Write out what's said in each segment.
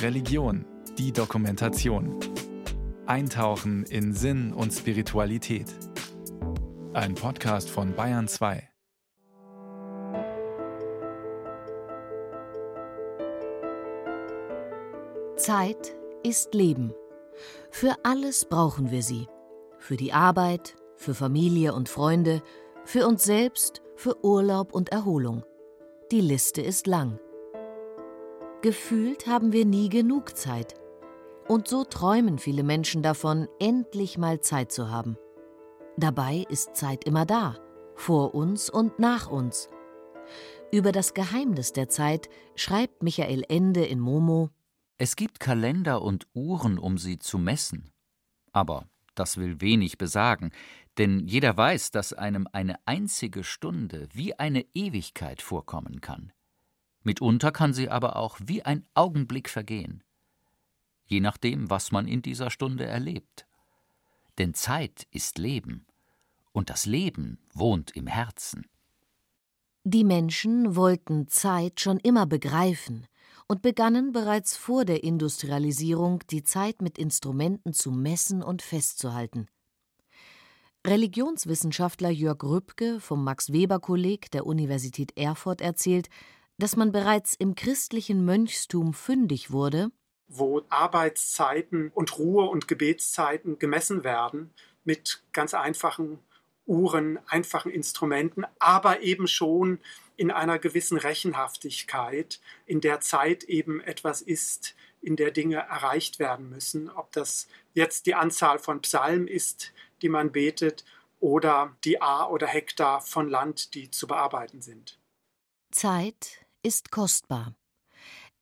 Religion, die Dokumentation. Eintauchen in Sinn und Spiritualität. Ein Podcast von Bayern 2. Zeit ist Leben. Für alles brauchen wir sie. Für die Arbeit, für Familie und Freunde, für uns selbst, für Urlaub und Erholung. Die Liste ist lang. Gefühlt haben wir nie genug Zeit. Und so träumen viele Menschen davon, endlich mal Zeit zu haben. Dabei ist Zeit immer da, vor uns und nach uns. Über das Geheimnis der Zeit schreibt Michael Ende in Momo Es gibt Kalender und Uhren, um sie zu messen. Aber das will wenig besagen, denn jeder weiß, dass einem eine einzige Stunde wie eine Ewigkeit vorkommen kann. Mitunter kann sie aber auch wie ein Augenblick vergehen, je nachdem, was man in dieser Stunde erlebt. Denn Zeit ist Leben, und das Leben wohnt im Herzen. Die Menschen wollten Zeit schon immer begreifen und begannen bereits vor der Industrialisierung die Zeit mit Instrumenten zu messen und festzuhalten. Religionswissenschaftler Jörg Rübke vom Max Weber Kolleg der Universität Erfurt erzählt, dass man bereits im christlichen Mönchstum fündig wurde, wo Arbeitszeiten und Ruhe- und Gebetszeiten gemessen werden mit ganz einfachen Uhren, einfachen Instrumenten, aber eben schon in einer gewissen Rechenhaftigkeit, in der Zeit eben etwas ist, in der Dinge erreicht werden müssen. Ob das jetzt die Anzahl von Psalmen ist, die man betet, oder die A oder Hektar von Land, die zu bearbeiten sind. Zeit ist kostbar.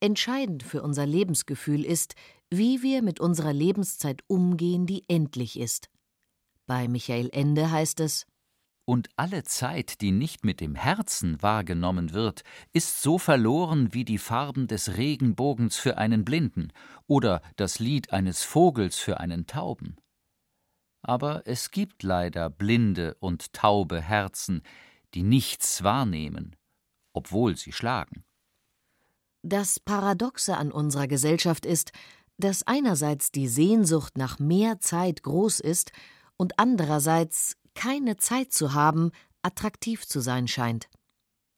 Entscheidend für unser Lebensgefühl ist, wie wir mit unserer Lebenszeit umgehen, die endlich ist. Bei Michael Ende heißt es Und alle Zeit, die nicht mit dem Herzen wahrgenommen wird, ist so verloren wie die Farben des Regenbogens für einen Blinden oder das Lied eines Vogels für einen Tauben. Aber es gibt leider blinde und taube Herzen, die nichts wahrnehmen obwohl sie schlagen. Das Paradoxe an unserer Gesellschaft ist, dass einerseits die Sehnsucht nach mehr Zeit groß ist und andererseits keine Zeit zu haben attraktiv zu sein scheint.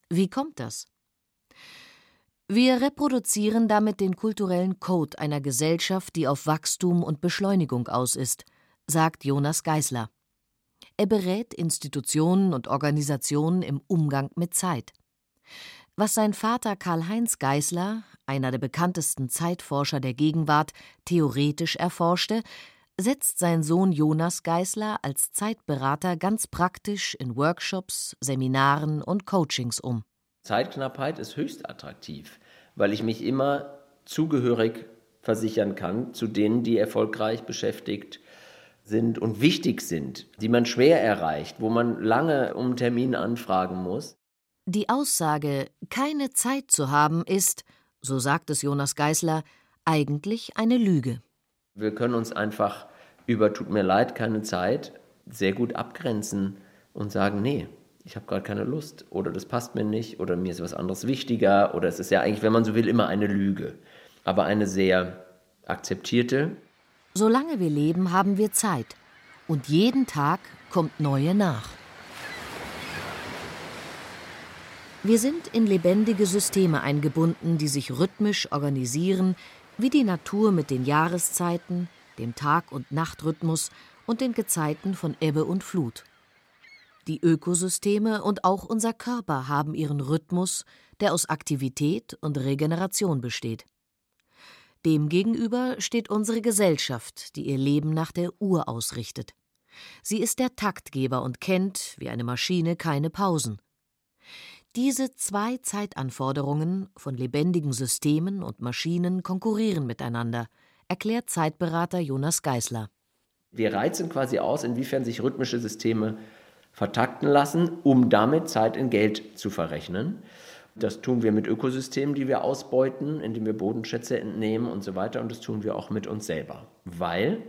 Wie kommt das? Wir reproduzieren damit den kulturellen Code einer Gesellschaft, die auf Wachstum und Beschleunigung aus ist, sagt Jonas Geisler. Er berät Institutionen und Organisationen im Umgang mit Zeit. Was sein Vater Karl-Heinz Geißler, einer der bekanntesten Zeitforscher der Gegenwart, theoretisch erforschte, setzt sein Sohn Jonas Geißler als Zeitberater ganz praktisch in Workshops, Seminaren und Coachings um. Zeitknappheit ist höchst attraktiv, weil ich mich immer zugehörig versichern kann zu denen, die erfolgreich beschäftigt sind und wichtig sind, die man schwer erreicht, wo man lange um Termin anfragen muss. Die Aussage, keine Zeit zu haben, ist, so sagt es Jonas Geißler, eigentlich eine Lüge. Wir können uns einfach über tut mir leid, keine Zeit sehr gut abgrenzen und sagen, nee, ich habe gerade keine Lust oder das passt mir nicht oder mir ist was anderes wichtiger oder es ist ja eigentlich, wenn man so will, immer eine Lüge, aber eine sehr akzeptierte. Solange wir leben, haben wir Zeit und jeden Tag kommt neue nach. Wir sind in lebendige Systeme eingebunden, die sich rhythmisch organisieren, wie die Natur mit den Jahreszeiten, dem Tag- und Nachtrhythmus und den Gezeiten von Ebbe und Flut. Die Ökosysteme und auch unser Körper haben ihren Rhythmus, der aus Aktivität und Regeneration besteht. Demgegenüber steht unsere Gesellschaft, die ihr Leben nach der Uhr ausrichtet. Sie ist der Taktgeber und kennt, wie eine Maschine, keine Pausen. Diese zwei Zeitanforderungen von lebendigen Systemen und Maschinen konkurrieren miteinander, erklärt Zeitberater Jonas Geißler. Wir reizen quasi aus, inwiefern sich rhythmische Systeme vertakten lassen, um damit Zeit in Geld zu verrechnen. Das tun wir mit Ökosystemen, die wir ausbeuten, indem wir Bodenschätze entnehmen und so weiter. Und das tun wir auch mit uns selber, weil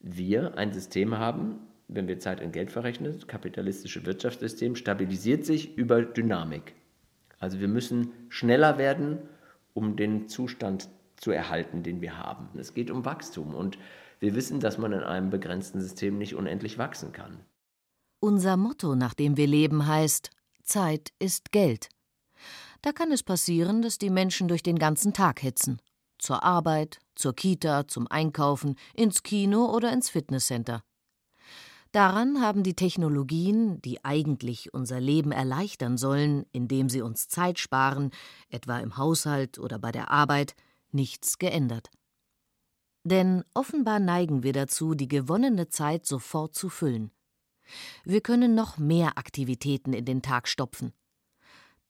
wir ein System haben, wenn wir Zeit in Geld verrechnen, das kapitalistische Wirtschaftssystem stabilisiert sich über Dynamik. Also wir müssen schneller werden, um den Zustand zu erhalten, den wir haben. Es geht um Wachstum und wir wissen, dass man in einem begrenzten System nicht unendlich wachsen kann. Unser Motto, nach dem wir leben, heißt Zeit ist Geld. Da kann es passieren, dass die Menschen durch den ganzen Tag hetzen. Zur Arbeit, zur Kita, zum Einkaufen, ins Kino oder ins Fitnesscenter. Daran haben die Technologien, die eigentlich unser Leben erleichtern sollen, indem sie uns Zeit sparen, etwa im Haushalt oder bei der Arbeit, nichts geändert. Denn offenbar neigen wir dazu, die gewonnene Zeit sofort zu füllen. Wir können noch mehr Aktivitäten in den Tag stopfen.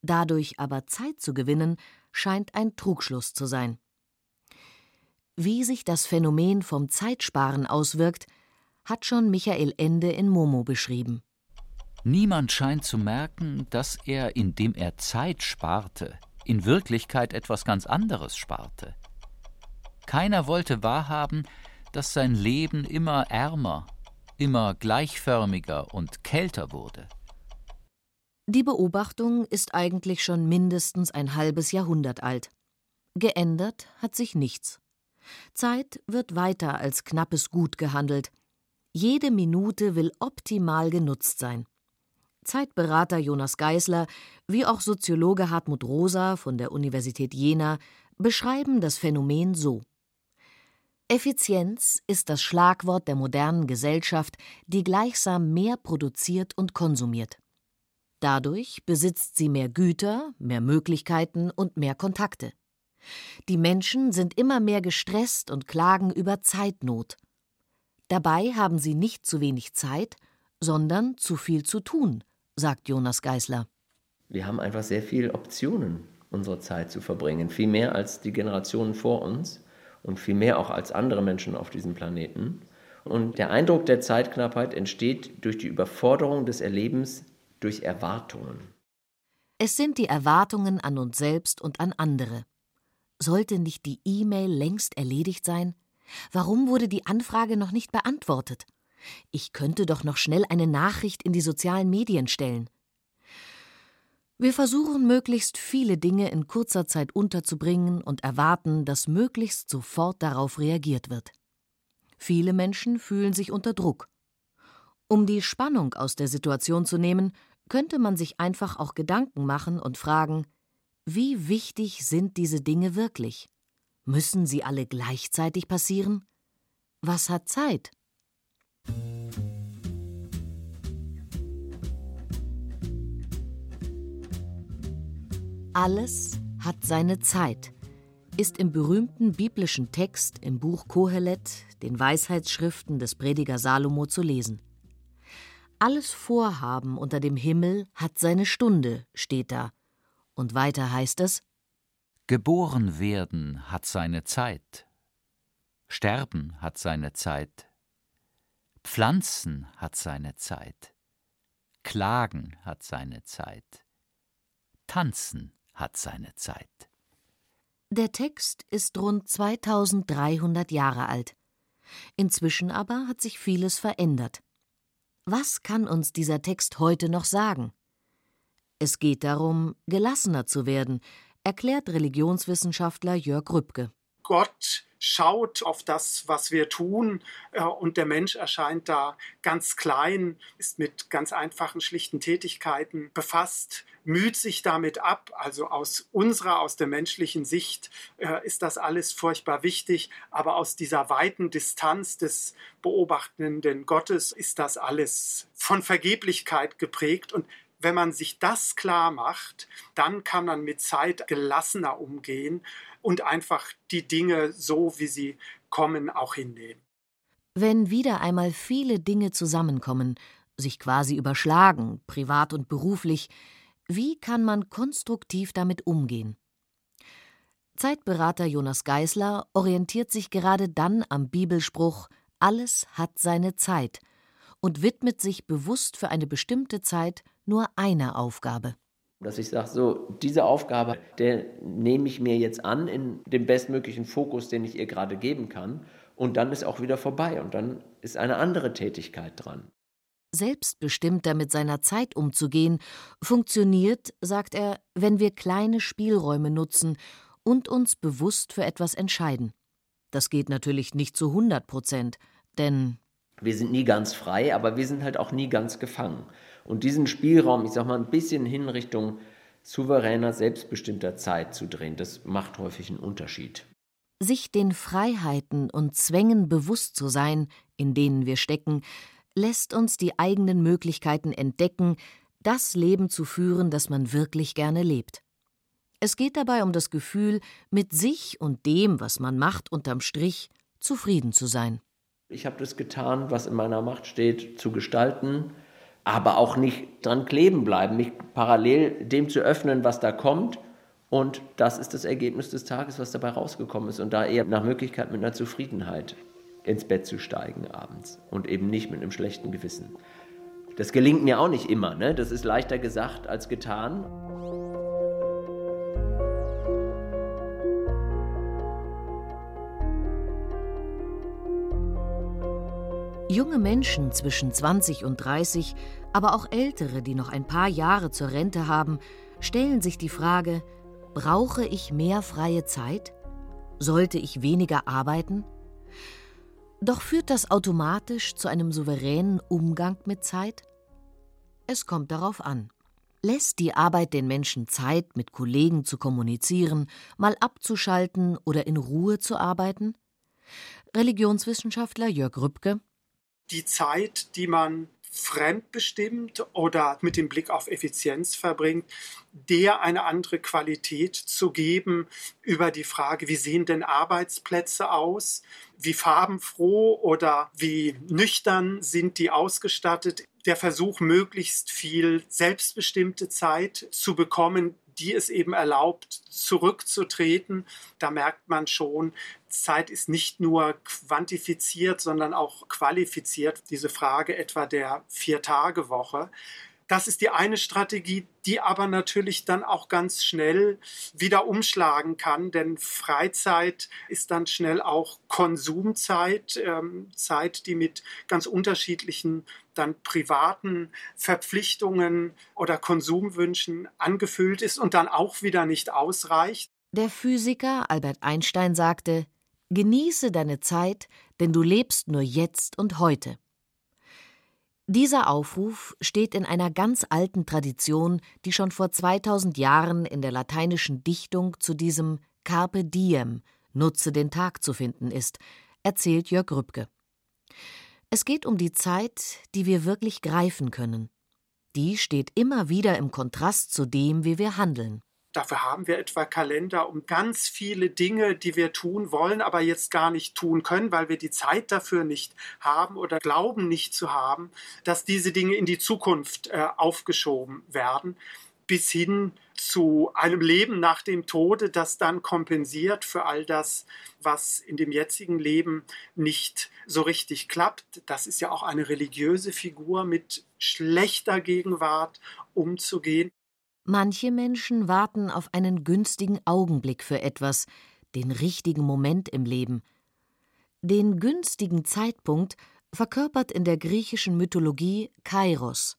Dadurch aber Zeit zu gewinnen, scheint ein Trugschluss zu sein. Wie sich das Phänomen vom Zeitsparen auswirkt, hat schon Michael Ende in Momo beschrieben. Niemand scheint zu merken, dass er, indem er Zeit sparte, in Wirklichkeit etwas ganz anderes sparte. Keiner wollte wahrhaben, dass sein Leben immer ärmer, immer gleichförmiger und kälter wurde. Die Beobachtung ist eigentlich schon mindestens ein halbes Jahrhundert alt. Geändert hat sich nichts. Zeit wird weiter als knappes Gut gehandelt. Jede Minute will optimal genutzt sein. Zeitberater Jonas Geisler wie auch Soziologe Hartmut Rosa von der Universität Jena beschreiben das Phänomen so. Effizienz ist das Schlagwort der modernen Gesellschaft, die gleichsam mehr produziert und konsumiert. Dadurch besitzt sie mehr Güter, mehr Möglichkeiten und mehr Kontakte. Die Menschen sind immer mehr gestresst und klagen über Zeitnot. Dabei haben sie nicht zu wenig Zeit, sondern zu viel zu tun, sagt Jonas Geisler. Wir haben einfach sehr viele Optionen, unsere Zeit zu verbringen, viel mehr als die Generationen vor uns und viel mehr auch als andere Menschen auf diesem Planeten. Und der Eindruck der Zeitknappheit entsteht durch die Überforderung des Erlebens durch Erwartungen. Es sind die Erwartungen an uns selbst und an andere. Sollte nicht die E-Mail längst erledigt sein? Warum wurde die Anfrage noch nicht beantwortet? Ich könnte doch noch schnell eine Nachricht in die sozialen Medien stellen. Wir versuchen möglichst viele Dinge in kurzer Zeit unterzubringen und erwarten, dass möglichst sofort darauf reagiert wird. Viele Menschen fühlen sich unter Druck. Um die Spannung aus der Situation zu nehmen, könnte man sich einfach auch Gedanken machen und fragen, wie wichtig sind diese Dinge wirklich? Müssen sie alle gleichzeitig passieren? Was hat Zeit? Alles hat seine Zeit, ist im berühmten biblischen Text im Buch Kohelet, den Weisheitsschriften des Prediger Salomo, zu lesen. Alles Vorhaben unter dem Himmel hat seine Stunde, steht da, und weiter heißt es Geboren werden hat seine Zeit, Sterben hat seine Zeit, Pflanzen hat seine Zeit, Klagen hat seine Zeit, Tanzen hat seine Zeit. Der Text ist rund 2300 Jahre alt. Inzwischen aber hat sich vieles verändert. Was kann uns dieser Text heute noch sagen? Es geht darum, gelassener zu werden, erklärt Religionswissenschaftler Jörg Rübke. Gott schaut auf das, was wir tun, äh, und der Mensch erscheint da ganz klein, ist mit ganz einfachen, schlichten Tätigkeiten befasst, müht sich damit ab. Also aus unserer, aus der menschlichen Sicht äh, ist das alles furchtbar wichtig, aber aus dieser weiten Distanz des beobachtenden Gottes ist das alles von Vergeblichkeit geprägt und wenn man sich das klar macht, dann kann man mit Zeit gelassener umgehen und einfach die Dinge so, wie sie kommen, auch hinnehmen. Wenn wieder einmal viele Dinge zusammenkommen, sich quasi überschlagen, privat und beruflich, wie kann man konstruktiv damit umgehen? Zeitberater Jonas Geisler orientiert sich gerade dann am Bibelspruch Alles hat seine Zeit und widmet sich bewusst für eine bestimmte Zeit nur einer Aufgabe. Dass ich sage, so, diese Aufgabe, der nehme ich mir jetzt an in dem bestmöglichen Fokus, den ich ihr gerade geben kann. Und dann ist auch wieder vorbei und dann ist eine andere Tätigkeit dran. Selbstbestimmter mit seiner Zeit umzugehen, funktioniert, sagt er, wenn wir kleine Spielräume nutzen und uns bewusst für etwas entscheiden. Das geht natürlich nicht zu 100 Prozent, denn wir sind nie ganz frei, aber wir sind halt auch nie ganz gefangen. Und diesen Spielraum, ich sag mal, ein bisschen hin Richtung souveräner, selbstbestimmter Zeit zu drehen, das macht häufig einen Unterschied. Sich den Freiheiten und Zwängen bewusst zu sein, in denen wir stecken, lässt uns die eigenen Möglichkeiten entdecken, das Leben zu führen, das man wirklich gerne lebt. Es geht dabei um das Gefühl, mit sich und dem, was man macht, unterm Strich zufrieden zu sein. Ich habe das getan, was in meiner Macht steht, zu gestalten, aber auch nicht dran kleben bleiben, mich parallel dem zu öffnen, was da kommt. Und das ist das Ergebnis des Tages, was dabei rausgekommen ist. Und da eher nach Möglichkeit mit einer Zufriedenheit ins Bett zu steigen abends und eben nicht mit einem schlechten Gewissen. Das gelingt mir auch nicht immer, ne? das ist leichter gesagt als getan. Junge Menschen zwischen 20 und 30, aber auch ältere, die noch ein paar Jahre zur Rente haben, stellen sich die Frage, brauche ich mehr freie Zeit? Sollte ich weniger arbeiten? Doch führt das automatisch zu einem souveränen Umgang mit Zeit? Es kommt darauf an. Lässt die Arbeit den Menschen Zeit, mit Kollegen zu kommunizieren, mal abzuschalten oder in Ruhe zu arbeiten? Religionswissenschaftler Jörg Rübke die Zeit, die man fremdbestimmt oder mit dem Blick auf Effizienz verbringt, der eine andere Qualität zu geben über die Frage, wie sehen denn Arbeitsplätze aus, wie farbenfroh oder wie nüchtern sind die ausgestattet. Der Versuch, möglichst viel selbstbestimmte Zeit zu bekommen, die es eben erlaubt, zurückzutreten. Da merkt man schon, Zeit ist nicht nur quantifiziert, sondern auch qualifiziert. Diese Frage etwa der Vier-Tage-Woche. Das ist die eine Strategie, die aber natürlich dann auch ganz schnell wieder umschlagen kann, denn Freizeit ist dann schnell auch Konsumzeit, ähm, Zeit, die mit ganz unterschiedlichen dann privaten Verpflichtungen oder Konsumwünschen angefüllt ist und dann auch wieder nicht ausreicht. Der Physiker Albert Einstein sagte, Genieße deine Zeit, denn du lebst nur jetzt und heute. Dieser Aufruf steht in einer ganz alten Tradition, die schon vor 2000 Jahren in der lateinischen Dichtung zu diesem Carpe diem, nutze den Tag zu finden ist, erzählt Jörg Rübke. Es geht um die Zeit, die wir wirklich greifen können. Die steht immer wieder im Kontrast zu dem, wie wir handeln. Dafür haben wir etwa Kalender um ganz viele Dinge, die wir tun wollen, aber jetzt gar nicht tun können, weil wir die Zeit dafür nicht haben oder glauben nicht zu haben, dass diese Dinge in die Zukunft äh, aufgeschoben werden, bis hin zu einem Leben nach dem Tode, das dann kompensiert für all das, was in dem jetzigen Leben nicht so richtig klappt. Das ist ja auch eine religiöse Figur, mit schlechter Gegenwart umzugehen. Manche Menschen warten auf einen günstigen Augenblick für etwas, den richtigen Moment im Leben. Den günstigen Zeitpunkt verkörpert in der griechischen Mythologie Kairos.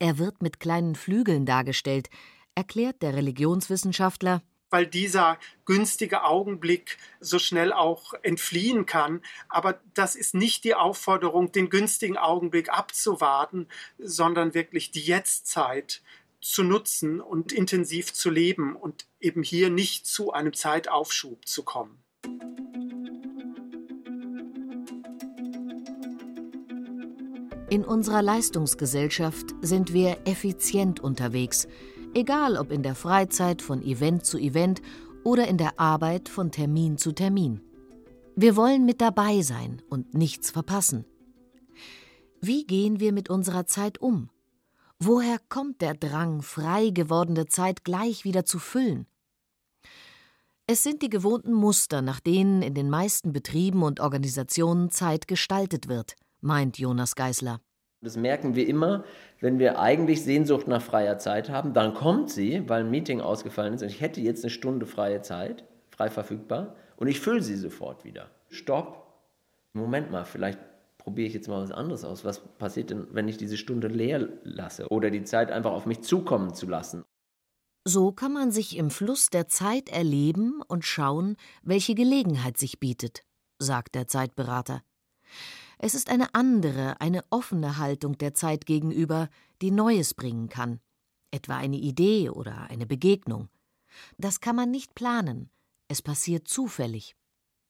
Er wird mit kleinen Flügeln dargestellt, erklärt der Religionswissenschaftler, weil dieser günstige Augenblick so schnell auch entfliehen kann. Aber das ist nicht die Aufforderung, den günstigen Augenblick abzuwarten, sondern wirklich die Jetztzeit zu nutzen und intensiv zu leben und eben hier nicht zu einem Zeitaufschub zu kommen. In unserer Leistungsgesellschaft sind wir effizient unterwegs, egal ob in der Freizeit von Event zu Event oder in der Arbeit von Termin zu Termin. Wir wollen mit dabei sein und nichts verpassen. Wie gehen wir mit unserer Zeit um? Woher kommt der Drang, frei gewordene Zeit gleich wieder zu füllen? Es sind die gewohnten Muster, nach denen in den meisten Betrieben und Organisationen Zeit gestaltet wird, meint Jonas Geisler. Das merken wir immer, wenn wir eigentlich Sehnsucht nach freier Zeit haben, dann kommt sie, weil ein Meeting ausgefallen ist und ich hätte jetzt eine Stunde freie Zeit, frei verfügbar, und ich fülle sie sofort wieder. Stopp. Moment mal, vielleicht probiere ich jetzt mal was anderes aus. Was passiert denn, wenn ich diese Stunde leer lasse oder die Zeit einfach auf mich zukommen zu lassen? So kann man sich im Fluss der Zeit erleben und schauen, welche Gelegenheit sich bietet, sagt der Zeitberater. Es ist eine andere, eine offene Haltung der Zeit gegenüber, die Neues bringen kann, etwa eine Idee oder eine Begegnung. Das kann man nicht planen, es passiert zufällig.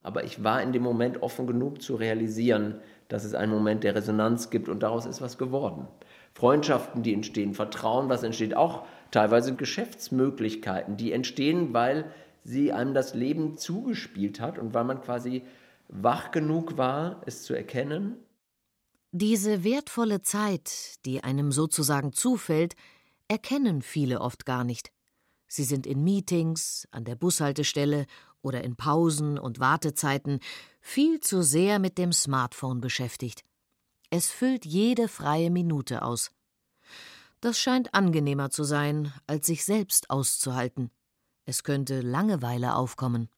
Aber ich war in dem Moment offen genug zu realisieren, dass es einen Moment der Resonanz gibt und daraus ist was geworden. Freundschaften, die entstehen, Vertrauen, was entsteht, auch teilweise Geschäftsmöglichkeiten, die entstehen, weil sie einem das Leben zugespielt hat und weil man quasi wach genug war, es zu erkennen. Diese wertvolle Zeit, die einem sozusagen zufällt, erkennen viele oft gar nicht. Sie sind in Meetings, an der Bushaltestelle oder in Pausen und Wartezeiten viel zu sehr mit dem Smartphone beschäftigt. Es füllt jede freie Minute aus. Das scheint angenehmer zu sein, als sich selbst auszuhalten. Es könnte Langeweile aufkommen.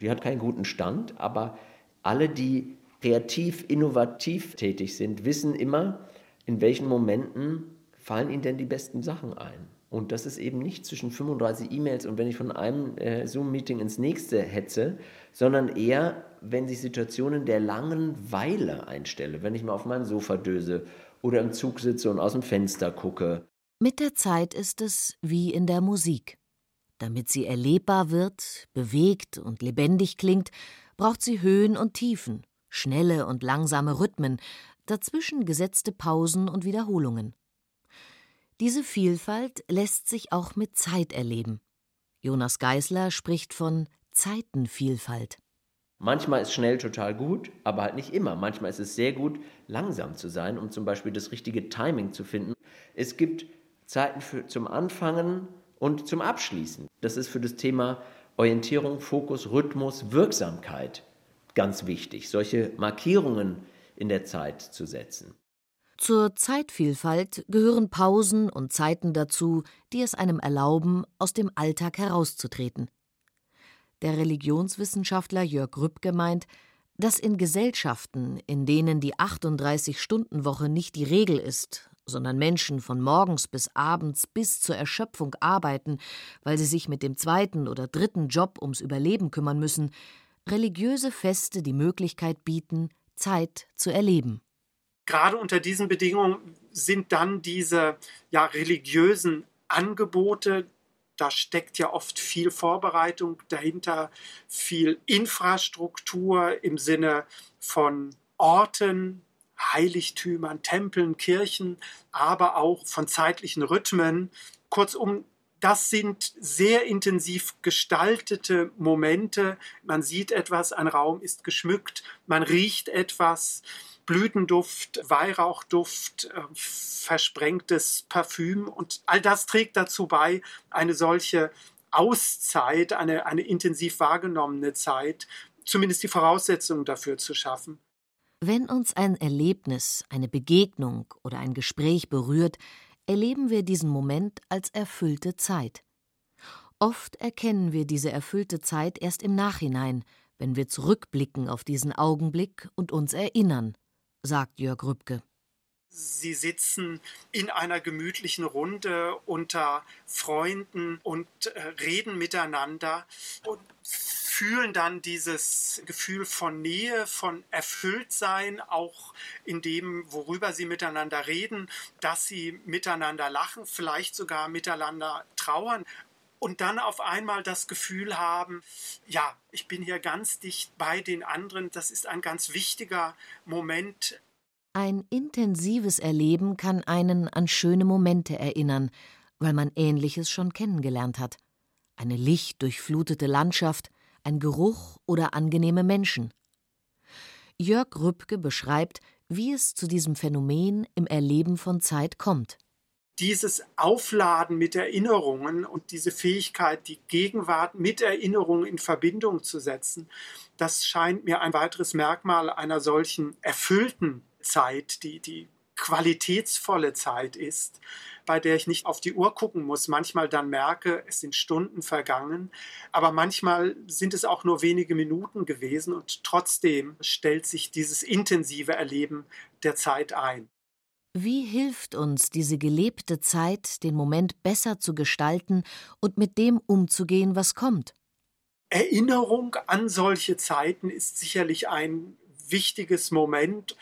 Die hat keinen guten Stand, aber alle, die kreativ, innovativ tätig sind, wissen immer, in welchen Momenten fallen ihnen denn die besten Sachen ein. Und das ist eben nicht zwischen 35 E-Mails und wenn ich von einem äh, Zoom-Meeting ins nächste hetze, sondern eher, wenn sich Situationen der langen Weile einstelle, wenn ich mal auf meinem Sofa döse oder im Zug sitze und aus dem Fenster gucke. Mit der Zeit ist es wie in der Musik. Damit sie erlebbar wird, bewegt und lebendig klingt, braucht sie Höhen und Tiefen, schnelle und langsame Rhythmen, dazwischen gesetzte Pausen und Wiederholungen. Diese Vielfalt lässt sich auch mit Zeit erleben. Jonas Geisler spricht von Zeitenvielfalt. Manchmal ist schnell total gut, aber halt nicht immer. Manchmal ist es sehr gut, langsam zu sein, um zum Beispiel das richtige Timing zu finden. Es gibt Zeiten für, zum Anfangen und zum Abschließen. Das ist für das Thema Orientierung, Fokus, Rhythmus, Wirksamkeit ganz wichtig, solche Markierungen in der Zeit zu setzen. Zur Zeitvielfalt gehören Pausen und Zeiten dazu, die es einem erlauben, aus dem Alltag herauszutreten. Der Religionswissenschaftler Jörg Rübke meint, dass in Gesellschaften, in denen die 38-Stunden-Woche nicht die Regel ist, sondern Menschen von morgens bis abends bis zur Erschöpfung arbeiten, weil sie sich mit dem zweiten oder dritten Job ums Überleben kümmern müssen, religiöse Feste die Möglichkeit bieten, Zeit zu erleben. Gerade unter diesen Bedingungen sind dann diese ja, religiösen Angebote da steckt ja oft viel Vorbereitung dahinter, viel Infrastruktur im Sinne von Orten, Heiligtümern, Tempeln, Kirchen, aber auch von zeitlichen Rhythmen. Kurzum, das sind sehr intensiv gestaltete Momente. Man sieht etwas, ein Raum ist geschmückt, man riecht etwas. Blütenduft, Weihrauchduft, äh, versprengtes Parfüm und all das trägt dazu bei, eine solche Auszeit, eine, eine intensiv wahrgenommene Zeit, zumindest die Voraussetzungen dafür zu schaffen. Wenn uns ein Erlebnis, eine Begegnung oder ein Gespräch berührt, erleben wir diesen Moment als erfüllte Zeit. Oft erkennen wir diese erfüllte Zeit erst im Nachhinein, wenn wir zurückblicken auf diesen Augenblick und uns erinnern sagt Jörg Rübke. Sie sitzen in einer gemütlichen Runde unter Freunden und äh, reden miteinander und fühlen dann dieses Gefühl von Nähe, von Erfülltsein, auch in dem, worüber sie miteinander reden, dass sie miteinander lachen, vielleicht sogar miteinander trauern und dann auf einmal das Gefühl haben, ja, ich bin hier ganz dicht bei den anderen, das ist ein ganz wichtiger Moment. Ein intensives Erleben kann einen an schöne Momente erinnern, weil man Ähnliches schon kennengelernt hat. Eine lichtdurchflutete Landschaft, ein Geruch oder angenehme Menschen. Jörg Rübke beschreibt, wie es zu diesem Phänomen im Erleben von Zeit kommt dieses Aufladen mit Erinnerungen und diese Fähigkeit, die Gegenwart mit Erinnerungen in Verbindung zu setzen, das scheint mir ein weiteres Merkmal einer solchen erfüllten Zeit, die, die qualitätsvolle Zeit ist, bei der ich nicht auf die Uhr gucken muss, manchmal dann merke, es sind Stunden vergangen, aber manchmal sind es auch nur wenige Minuten gewesen und trotzdem stellt sich dieses intensive Erleben der Zeit ein. Wie hilft uns diese gelebte Zeit, den Moment besser zu gestalten und mit dem umzugehen, was kommt? Erinnerung an solche Zeiten ist sicherlich ein wichtiges Moment,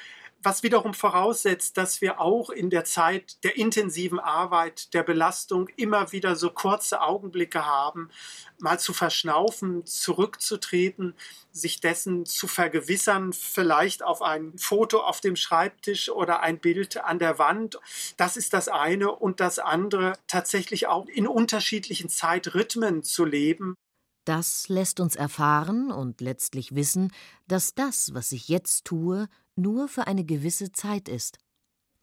was wiederum voraussetzt, dass wir auch in der Zeit der intensiven Arbeit, der Belastung immer wieder so kurze Augenblicke haben, mal zu verschnaufen, zurückzutreten, sich dessen zu vergewissern, vielleicht auf ein Foto auf dem Schreibtisch oder ein Bild an der Wand. Das ist das eine und das andere tatsächlich auch in unterschiedlichen Zeitrhythmen zu leben. Das lässt uns erfahren und letztlich wissen, dass das, was ich jetzt tue, nur für eine gewisse Zeit ist.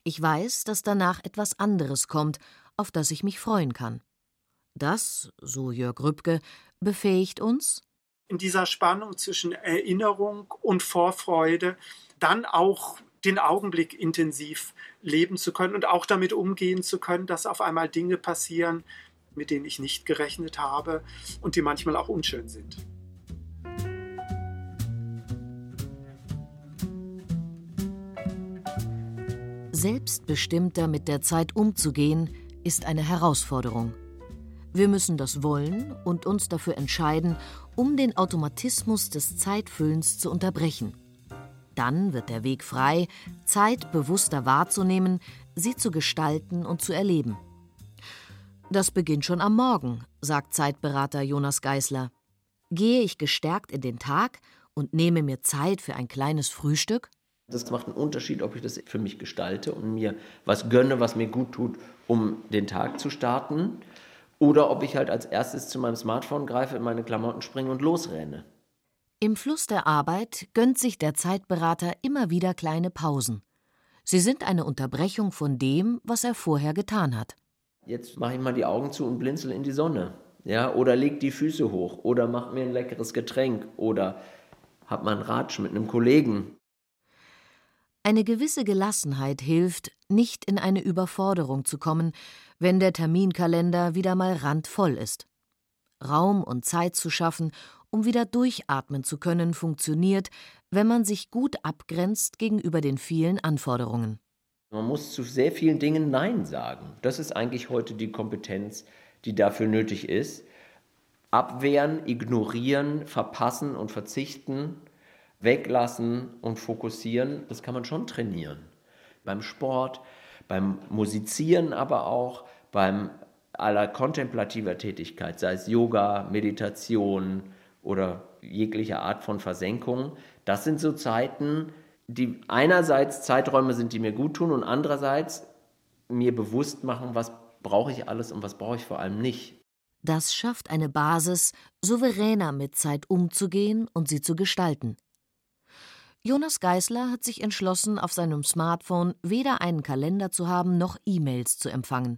Ich weiß, dass danach etwas anderes kommt, auf das ich mich freuen kann. Das, so Jörg Rübke, befähigt uns, in dieser Spannung zwischen Erinnerung und Vorfreude dann auch den Augenblick intensiv leben zu können und auch damit umgehen zu können, dass auf einmal Dinge passieren, mit denen ich nicht gerechnet habe und die manchmal auch unschön sind. Selbstbestimmter mit der Zeit umzugehen, ist eine Herausforderung. Wir müssen das wollen und uns dafür entscheiden, um den Automatismus des Zeitfüllens zu unterbrechen. Dann wird der Weg frei, Zeit bewusster wahrzunehmen, sie zu gestalten und zu erleben. Das beginnt schon am Morgen, sagt Zeitberater Jonas Geisler. Gehe ich gestärkt in den Tag und nehme mir Zeit für ein kleines Frühstück? Das macht einen Unterschied, ob ich das für mich gestalte und mir was gönne, was mir gut tut, um den Tag zu starten. Oder ob ich halt als erstes zu meinem Smartphone greife, in meine Klamotten springe und losrenne. Im Fluss der Arbeit gönnt sich der Zeitberater immer wieder kleine Pausen. Sie sind eine Unterbrechung von dem, was er vorher getan hat. Jetzt mache ich mal die Augen zu und blinzel in die Sonne. Ja, oder leg die Füße hoch oder mach mir ein leckeres Getränk oder hab mal einen Ratsch mit einem Kollegen eine gewisse Gelassenheit hilft, nicht in eine Überforderung zu kommen, wenn der Terminkalender wieder mal randvoll ist. Raum und Zeit zu schaffen, um wieder durchatmen zu können, funktioniert, wenn man sich gut abgrenzt gegenüber den vielen Anforderungen. Man muss zu sehr vielen Dingen Nein sagen. Das ist eigentlich heute die Kompetenz, die dafür nötig ist. Abwehren, ignorieren, verpassen und verzichten weglassen und fokussieren, das kann man schon trainieren. Beim Sport, beim Musizieren aber auch, beim aller kontemplativer Tätigkeit, sei es Yoga, Meditation oder jegliche Art von Versenkung. Das sind so Zeiten, die einerseits Zeiträume sind, die mir gut tun und andererseits mir bewusst machen, was brauche ich alles und was brauche ich vor allem nicht. Das schafft eine Basis, souveräner mit Zeit umzugehen und sie zu gestalten. Jonas Geisler hat sich entschlossen, auf seinem Smartphone weder einen Kalender zu haben noch E-Mails zu empfangen.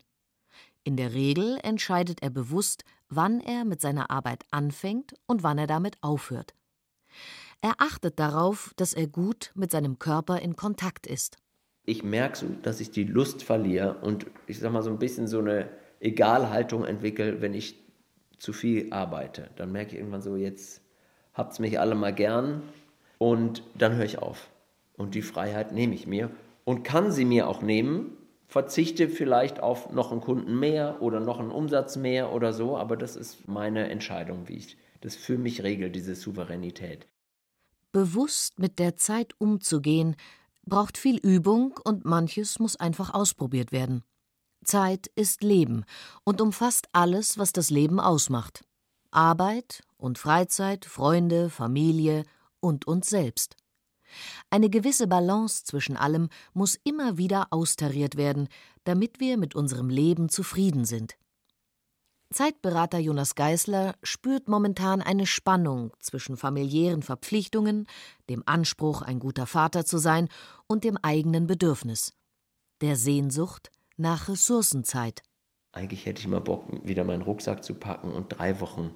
In der Regel entscheidet er bewusst, wann er mit seiner Arbeit anfängt und wann er damit aufhört. Er achtet darauf, dass er gut mit seinem Körper in Kontakt ist. Ich merke so, dass ich die Lust verliere und ich sag mal so ein bisschen so eine Egalhaltung entwickle, wenn ich zu viel arbeite. Dann merke ich irgendwann so, jetzt habt's mich alle mal gern, und dann höre ich auf. Und die Freiheit nehme ich mir und kann sie mir auch nehmen, verzichte vielleicht auf noch einen Kunden mehr oder noch einen Umsatz mehr oder so, aber das ist meine Entscheidung, wie ich das für mich regel, diese Souveränität. Bewusst mit der Zeit umzugehen, braucht viel Übung und manches muss einfach ausprobiert werden. Zeit ist Leben und umfasst alles, was das Leben ausmacht. Arbeit und Freizeit, Freunde, Familie, und uns selbst. Eine gewisse Balance zwischen allem muss immer wieder austariert werden, damit wir mit unserem Leben zufrieden sind. Zeitberater Jonas Geisler spürt momentan eine Spannung zwischen familiären Verpflichtungen, dem Anspruch, ein guter Vater zu sein, und dem eigenen Bedürfnis, der Sehnsucht nach Ressourcenzeit. Eigentlich hätte ich mal Bock, wieder meinen Rucksack zu packen und drei Wochen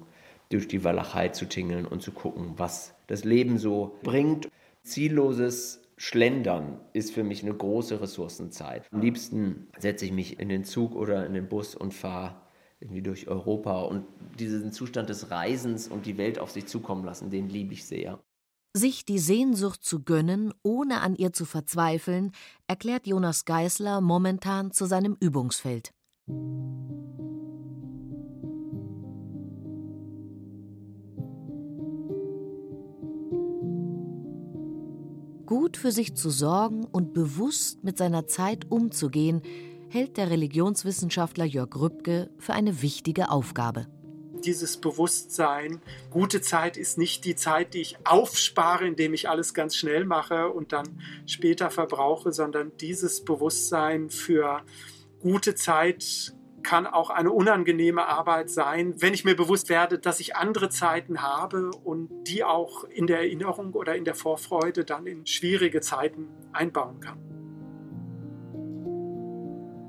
durch die Walachei zu tingeln und zu gucken, was das Leben so bringt. Zielloses Schlendern ist für mich eine große Ressourcenzeit. Am liebsten setze ich mich in den Zug oder in den Bus und fahre irgendwie durch Europa und diesen Zustand des Reisens und die Welt auf sich zukommen lassen, den liebe ich sehr. Sich die Sehnsucht zu gönnen, ohne an ihr zu verzweifeln, erklärt Jonas Geißler momentan zu seinem Übungsfeld. Gut für sich zu sorgen und bewusst mit seiner Zeit umzugehen, hält der Religionswissenschaftler Jörg Rübke für eine wichtige Aufgabe. Dieses Bewusstsein, gute Zeit ist nicht die Zeit, die ich aufspare, indem ich alles ganz schnell mache und dann später verbrauche, sondern dieses Bewusstsein für gute Zeit kann auch eine unangenehme Arbeit sein, wenn ich mir bewusst werde, dass ich andere Zeiten habe und die auch in der Erinnerung oder in der Vorfreude dann in schwierige Zeiten einbauen kann.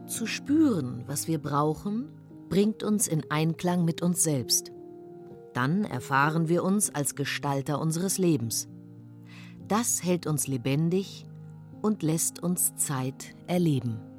Zu spüren, was wir brauchen, bringt uns in Einklang mit uns selbst. Dann erfahren wir uns als Gestalter unseres Lebens. Das hält uns lebendig und lässt uns Zeit erleben.